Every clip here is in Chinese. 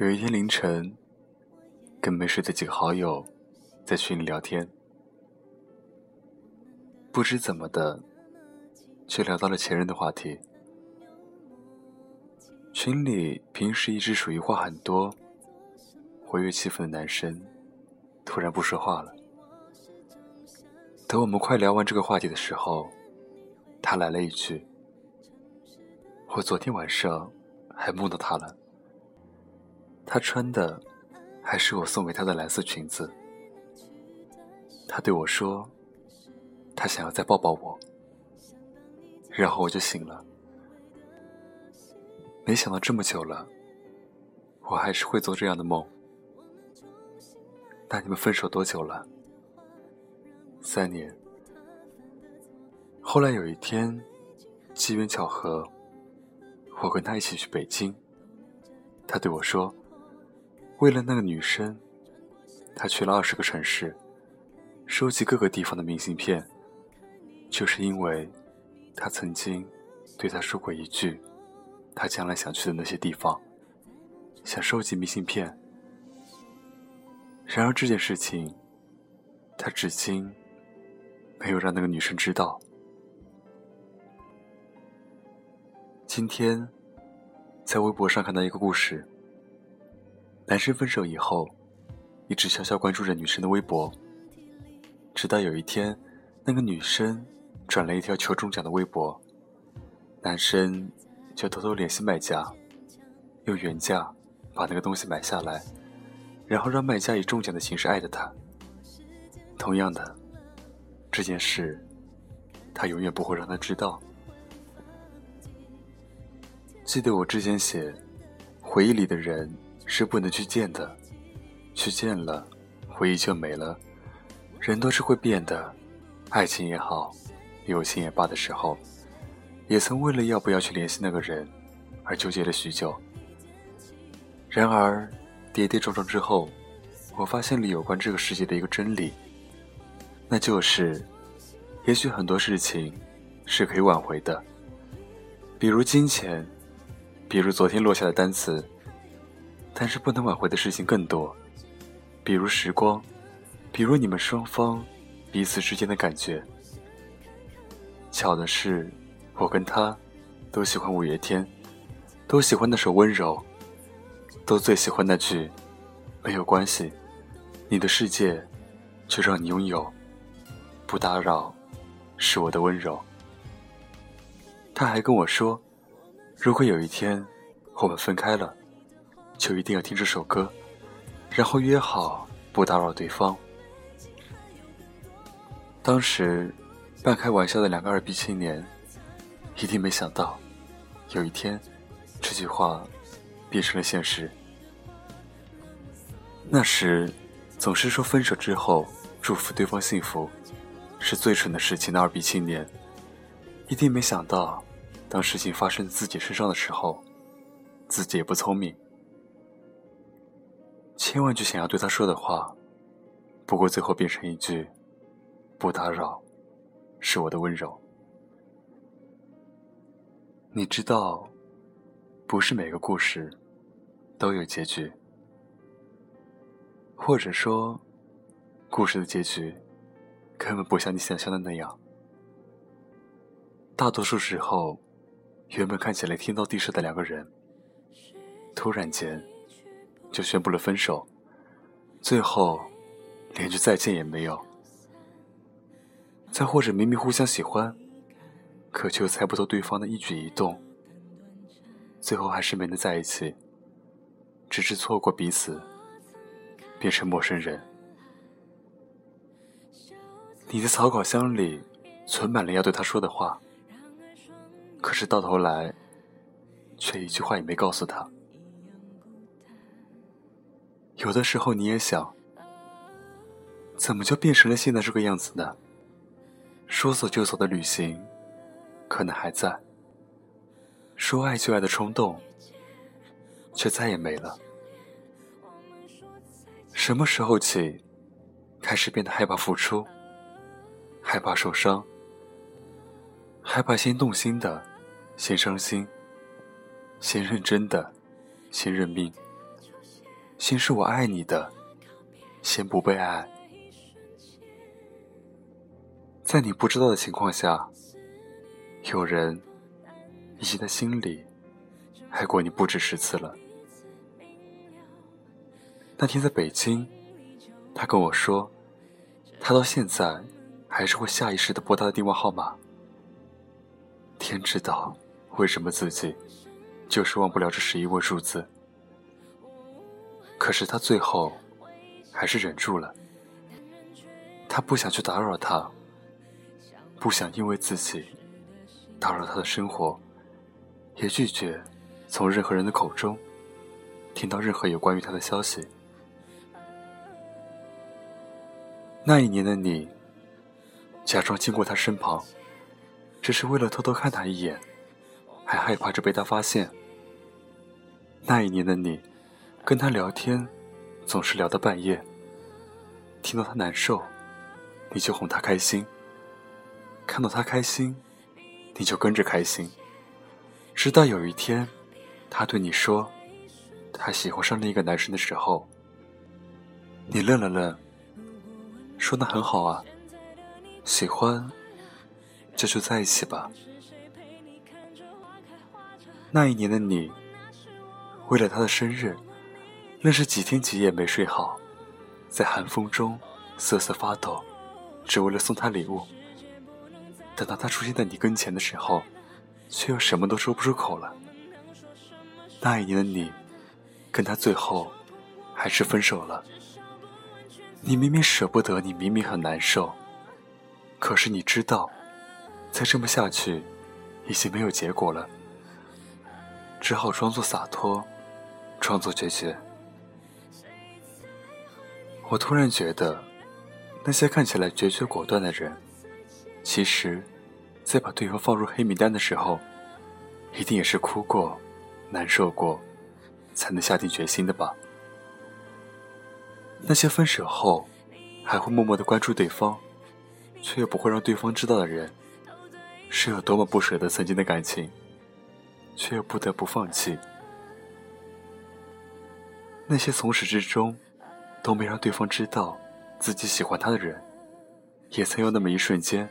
有一天凌晨，跟没睡的几个好友在群里聊天，不知怎么的，却聊到了前任的话题。群里平时一直属于话很多、活跃气氛的男生，突然不说话了。等我们快聊完这个话题的时候，他来了一句：“我昨天晚上还梦到他了。”她穿的还是我送给她的蓝色裙子。她对我说：“她想要再抱抱我。”然后我就醒了。没想到这么久了，我还是会做这样的梦。那你们分手多久了？三年。后来有一天，机缘巧合，我跟他一起去北京。他对我说。为了那个女生，他去了二十个城市，收集各个地方的明信片，就是因为，他曾经对他说过一句，他将来想去的那些地方，想收集明信片。然而这件事情，他至今没有让那个女生知道。今天，在微博上看到一个故事。男生分手以后，一直悄悄关注着女生的微博，直到有一天，那个女生转了一条求中奖的微博，男生就偷偷联系卖家，用原价把那个东西买下来，然后让卖家以中奖的形式艾特他。同样的，这件事，他永远不会让他知道。记得我之前写，回忆里的人。是不能去见的，去见了，回忆就没了。人都是会变的，爱情也好，友情也罢的时候，也曾为了要不要去联系那个人而纠结了许久。然而，跌跌撞撞之后，我发现了有关这个世界的一个真理，那就是，也许很多事情是可以挽回的，比如金钱，比如昨天落下的单词。但是不能挽回的事情更多，比如时光，比如你们双方彼此之间的感觉。巧的是，我跟他都喜欢五月天，都喜欢那首《温柔》，都最喜欢那句“没有关系，你的世界就让你拥有，不打扰是我的温柔。”他还跟我说，如果有一天我们分开了。就一定要听这首歌，然后约好不打扰对方。当时半开玩笑的两个二逼青年，一定没想到，有一天这句话变成了现实。那时总是说分手之后祝福对方幸福，是最蠢的事情的二逼青年，一定没想到，当事情发生在自己身上的时候，自己也不聪明。千万句想要对他说的话，不过最后变成一句“不打扰”，是我的温柔。你知道，不是每个故事都有结局，或者说，故事的结局根本不像你想象的那样。大多数时候，原本看起来天造地设的两个人，突然间。就宣布了分手，最后连句再见也没有。再或者明明互相喜欢，可却又猜不透对方的一举一动，最后还是没能在一起，只是错过彼此，变成陌生人。你的草稿箱里存满了要对他说的话，可是到头来，却一句话也没告诉他。有的时候你也想，怎么就变成了现在这个样子呢？说走就走的旅行，可能还在；说爱就爱的冲动，却再也没了。什么时候起，开始变得害怕付出，害怕受伤，害怕先动心的，先伤心，先认真的，先认命。先是我爱你的，先不被爱。在你不知道的情况下，有人已经在心里爱过你不止十次了。那天在北京，他跟我说，他到现在还是会下意识的拨他的电话号码。天知道为什么自己就是忘不了这十一位数字。可是他最后还是忍住了，他不想去打扰他，不想因为自己打扰他的生活，也拒绝从任何人的口中听到任何有关于他的消息。那一年的你，假装经过他身旁，只是为了偷偷看他一眼，还害怕着被他发现。那一年的你。跟他聊天，总是聊到半夜。听到他难受，你就哄他开心；看到他开心，你就跟着开心。直到有一天，他对你说他喜欢上另一个男生的时候，你愣了愣，说：“那很好啊，喜欢，这就在一起吧。”那一年的你，为了他的生日。愣是几天几夜没睡好，在寒风中瑟瑟发抖，只为了送他礼物。等到他出现在你跟前的时候，却又什么都说不出口了。那一年的你，跟他最后还是分手了。你明明舍不得，你明明很难受，可是你知道，再这么下去，已经没有结果了，只好装作洒脱，装作决绝。我突然觉得，那些看起来决绝果断的人，其实，在把对方放入黑名单的时候，一定也是哭过、难受过，才能下定决心的吧。那些分手后，还会默默的关注对方，却又不会让对方知道的人，是有多么不舍得曾经的感情，却又不得不放弃。那些从始至终。都没让对方知道自己喜欢他的人，也曾有那么一瞬间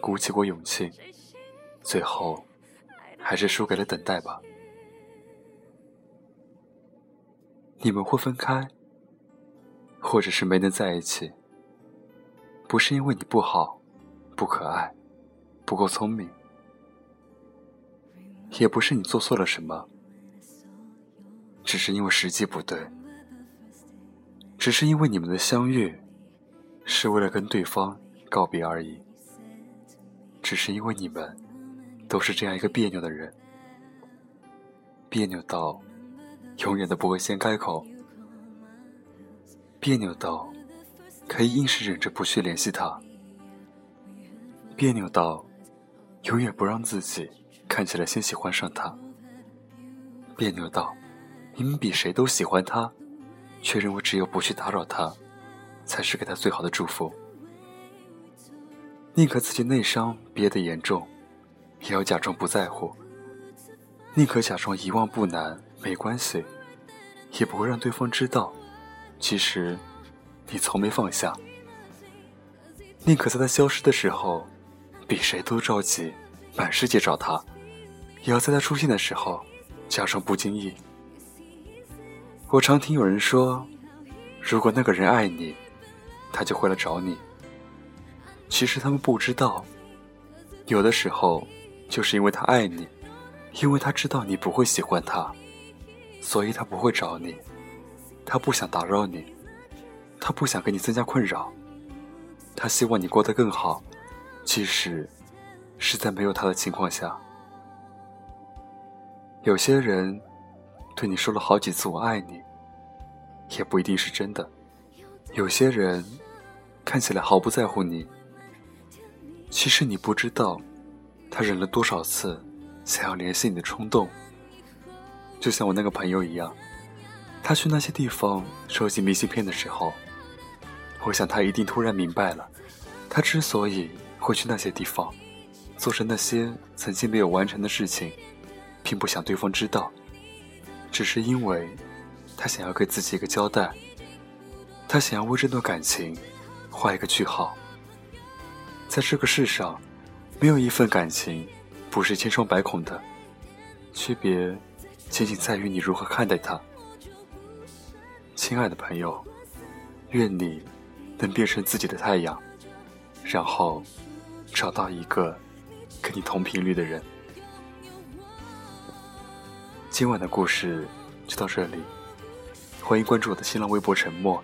鼓起过勇气，最后还是输给了等待吧。你们会分开，或者是没能在一起，不是因为你不好、不可爱、不够聪明，也不是你做错了什么，只是因为时机不对。只是因为你们的相遇，是为了跟对方告别而已。只是因为你们都是这样一个别扭的人，别扭到永远都不会先开口，别扭到可以硬是忍着不去联系他，别扭到永远不让自己看起来先喜欢上他，别扭到明明比谁都喜欢他。却认为只有不去打扰他，才是给他最好的祝福。宁可自己内伤憋得严重，也要假装不在乎；宁可假装遗忘不难，没关系，也不会让对方知道，其实你从没放下。宁可在他消失的时候，比谁都着急，满世界找他，也要在他出现的时候，假装不经意。我常听有人说，如果那个人爱你，他就会来找你。其实他们不知道，有的时候就是因为他爱你，因为他知道你不会喜欢他，所以他不会找你。他不想打扰你，他不想给你增加困扰，他希望你过得更好。即使是在没有他的情况下，有些人。对你说了好几次“我爱你”，也不一定是真的。有些人看起来毫不在乎你，其实你不知道，他忍了多少次想要联系你的冲动。就像我那个朋友一样，他去那些地方收集明信片的时候，我想他一定突然明白了，他之所以会去那些地方，做着那些曾经没有完成的事情，并不想对方知道。只是因为，他想要给自己一个交代，他想要为这段感情画一个句号。在这个世上，没有一份感情不是千疮百孔的，区别仅仅在于你如何看待它。亲爱的朋友，愿你能变成自己的太阳，然后找到一个跟你同频率的人。今晚的故事就到这里，欢迎关注我的新浪微博“沉默”，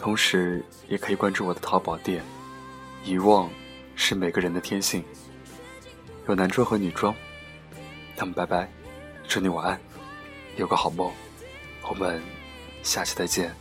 同时也可以关注我的淘宝店“遗忘”。是每个人的天性，有男装和女装。那么，拜拜，祝你晚安，有个好梦，我们下期再见。